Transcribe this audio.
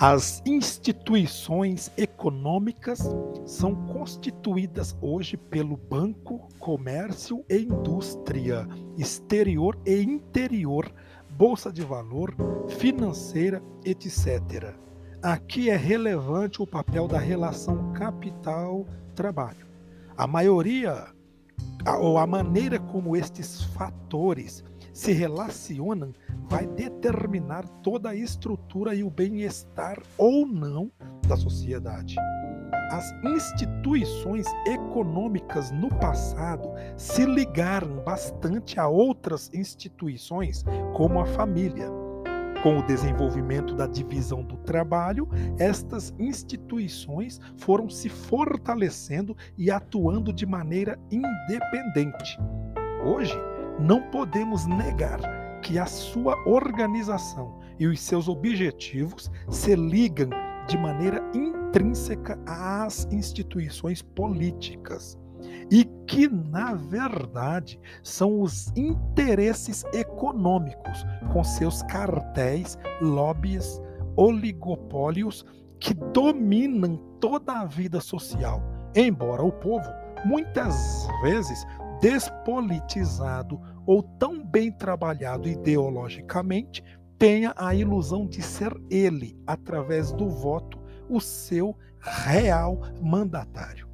As instituições econômicas são constituídas hoje pelo banco, comércio e indústria, exterior e interior, bolsa de valor, financeira, etc. Aqui é relevante o papel da relação capital-trabalho. A maioria ou a maneira como estes fatores se relacionam vai determinar toda a estrutura e o bem-estar ou não da sociedade. As instituições econômicas no passado se ligaram bastante a outras instituições, como a família. Com o desenvolvimento da divisão do trabalho, estas instituições foram se fortalecendo e atuando de maneira independente. Hoje, não podemos negar que a sua organização e os seus objetivos se ligam de maneira intrínseca às instituições políticas e que, na verdade, são os interesses econômicos com seus cartéis, lobbies, oligopólios que dominam toda a vida social, embora o povo muitas vezes despolitizado ou tão bem trabalhado ideologicamente tenha a ilusão de ser ele, através do voto, o seu real mandatário.